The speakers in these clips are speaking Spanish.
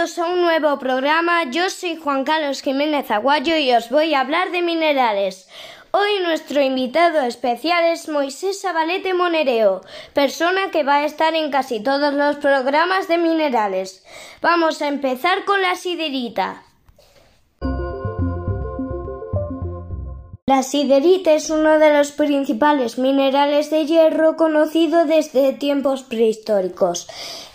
bienvenidos a un nuevo programa. Yo soy Juan Carlos Jiménez Aguayo y os voy a hablar de minerales. Hoy nuestro invitado especial es Moisés Sabalete Monereo, persona que va a estar en casi todos los programas de minerales. Vamos a empezar con la siderita. La siderita es uno de los principales minerales de hierro conocido desde tiempos prehistóricos.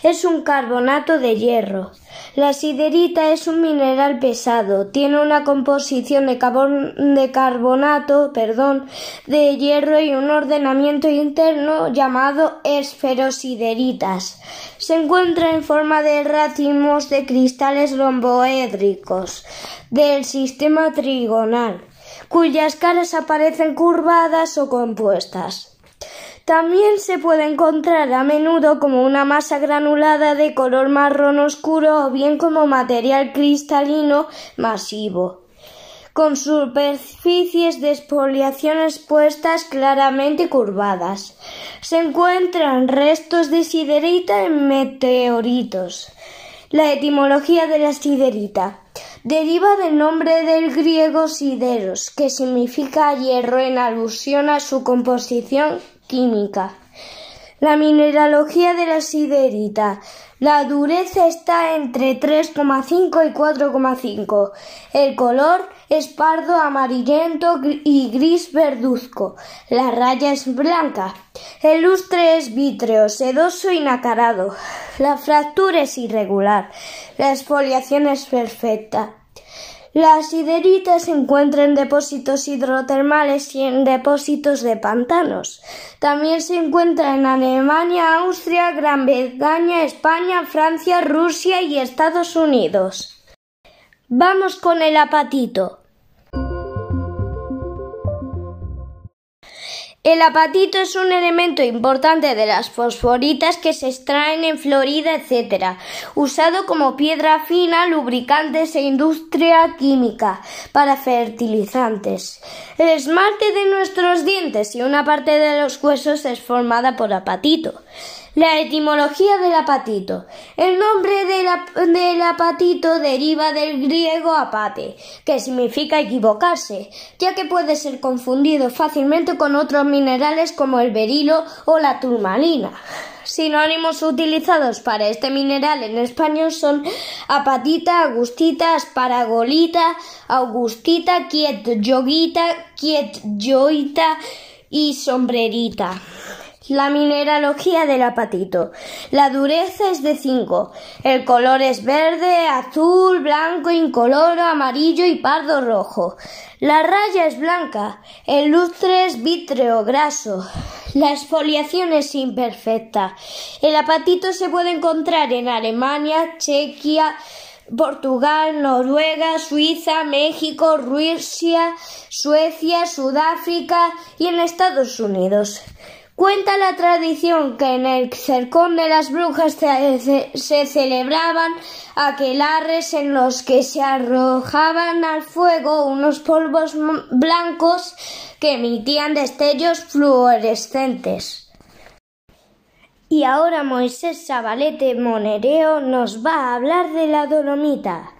Es un carbonato de hierro. La siderita es un mineral pesado, tiene una composición de, de carbonato perdón, de hierro y un ordenamiento interno llamado esferosideritas. Se encuentra en forma de racimos de cristales romboédricos del sistema trigonal cuyas caras aparecen curvadas o compuestas. También se puede encontrar a menudo como una masa granulada de color marrón oscuro o bien como material cristalino masivo, con superficies de expoliación expuestas claramente curvadas. Se encuentran restos de siderita en meteoritos. La etimología de la siderita deriva del nombre del griego sideros, que significa hierro en alusión a su composición química. La mineralogía de la siderita. La dureza está entre 3,5 y 4,5. El color es pardo amarillento y gris verduzco. La raya es blanca. El lustre es vítreo, sedoso y nacarado. La fractura es irregular. La exfoliación es perfecta. La siderita se encuentra en depósitos hidrotermales y en depósitos de pantanos. También se encuentra en Alemania, Austria, Gran Bretaña, España, Francia, Rusia y Estados Unidos. Vamos con el apatito. El apatito es un elemento importante de las fosforitas que se extraen en Florida, etc., usado como piedra fina, lubricantes e industria química para fertilizantes. El esmalte de nuestros dientes y una parte de los huesos es formada por apatito. La etimología del apatito. El nombre del, apatito deriva del griego apate, que significa equivocarse, ya que puede ser confundido fácilmente con otros minerales como el berilo o la turmalina. Sinónimos utilizados para este mineral en español son apatita, agustita, asparagolita, augustita, quiet yoguita, quiet yoita y sombrerita. La mineralogía del apatito. La dureza es de 5. El color es verde, azul, blanco, incoloro, amarillo y pardo rojo. La raya es blanca. El lustre es vítreo graso. La exfoliación es imperfecta. El apatito se puede encontrar en Alemania, Chequia, Portugal, Noruega, Suiza, México, Rusia, Suecia, Sudáfrica y en Estados Unidos. Cuenta la tradición que en el cercón de las brujas se, celebraban aquelarres en los que se arrojaban al fuego unos polvos blancos que emitían destellos fluorescentes. Y ahora Moisés Sabalete Monereo nos va a hablar de la dolomita.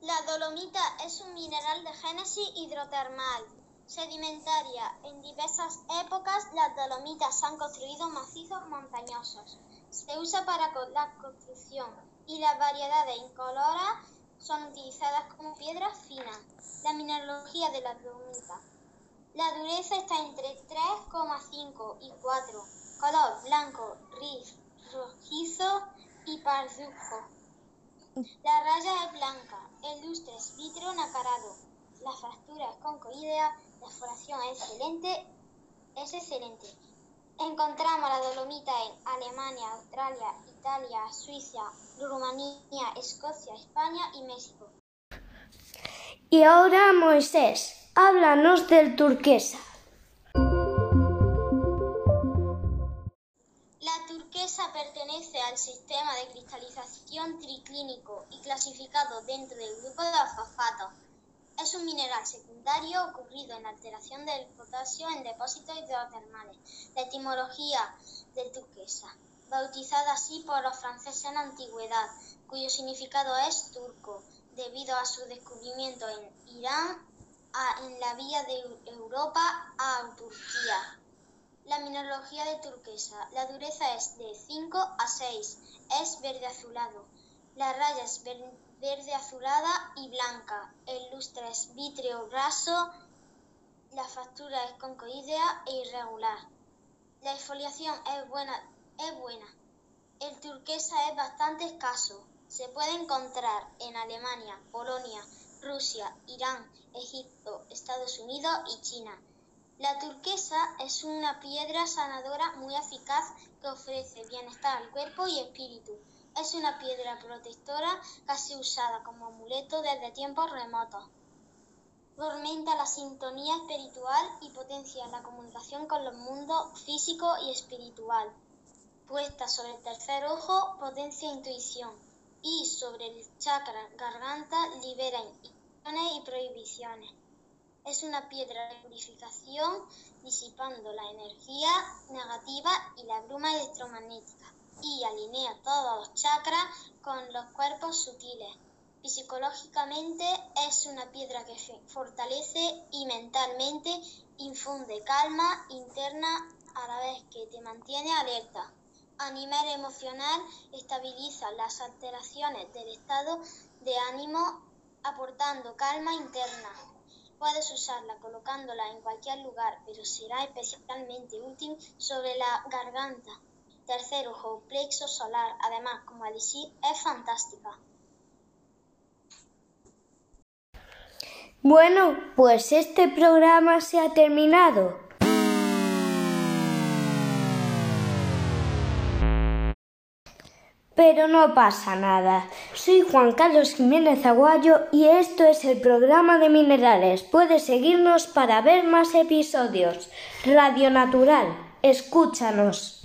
La dolomita es un mineral de génesis hidrotermal sedimentaria. En diversas épocas las dolomitas han construido macizos montañosos. Se usa para la construcción y las variedades incoloras son utilizadas como piedras finas. La mineralogía de la dolomita. La dureza está entre 3,5 y 4. Color blanco, gris, rojizo y parduzco. La raya es blanca. El lustre es vitro nacarado. La fractura es concoidea la floración es excelente, es excelente. Encontramos la dolomita en Alemania, Australia, Italia, Suiza, Rumanía, Escocia, España y México. Y ahora Moisés, háblanos del turquesa. La turquesa pertenece al sistema de cristalización triclínico y clasificado dentro del grupo de fosfatos. Es un mineral secundario ocurrido en alteración del potasio en depósitos hidrotermales. La etimología del turquesa. bautizada así por los franceses en la antigüedad, cuyo significado es turco, debido a su descubrimiento en Irán en la vía de Europa a Turquía. La mineralogía de turquesa. La dureza es de 5 a 6. Es verde azulado. La raya verde azulada y blanca. El lustre es vítreo graso. La factura es concoidea e irregular. La exfoliación es buena, es buena. El turquesa es bastante escaso. Se puede encontrar en Alemania, Polonia, Rusia, Irán, Egipto, Estados Unidos y China. La turquesa es una piedra sanadora muy eficaz que ofrece bienestar al cuerpo y espíritu. Es una piedra protectora casi usada como amuleto desde tiempos remotos. Fomenta la sintonía espiritual y potencia la comunicación con los mundos físico y espiritual. Puesta sobre el tercer ojo, potencia intuición y sobre el chakra garganta libera y prohibiciones. Es una piedra de purificación disipando la energía negativa y la bruma electromagnética y alinea todos los chakras con los cuerpos sutiles. Psicológicamente es una piedra que fortalece y mentalmente infunde calma interna a la vez que te mantiene alerta. A nivel emocional estabiliza las alteraciones del estado de ánimo aportando calma interna. Puedes usarla colocándola en cualquier lugar, pero será especialmente útil sobre la garganta. Tercer ojo, plexo solar. Además, como decir, es fantástica. Bueno, pues este programa se ha terminado. Pero no pasa nada. Soy Juan Carlos Jiménez Aguayo y esto es el programa de minerales. Puedes seguirnos para ver más episodios. Radio Natural, escúchanos.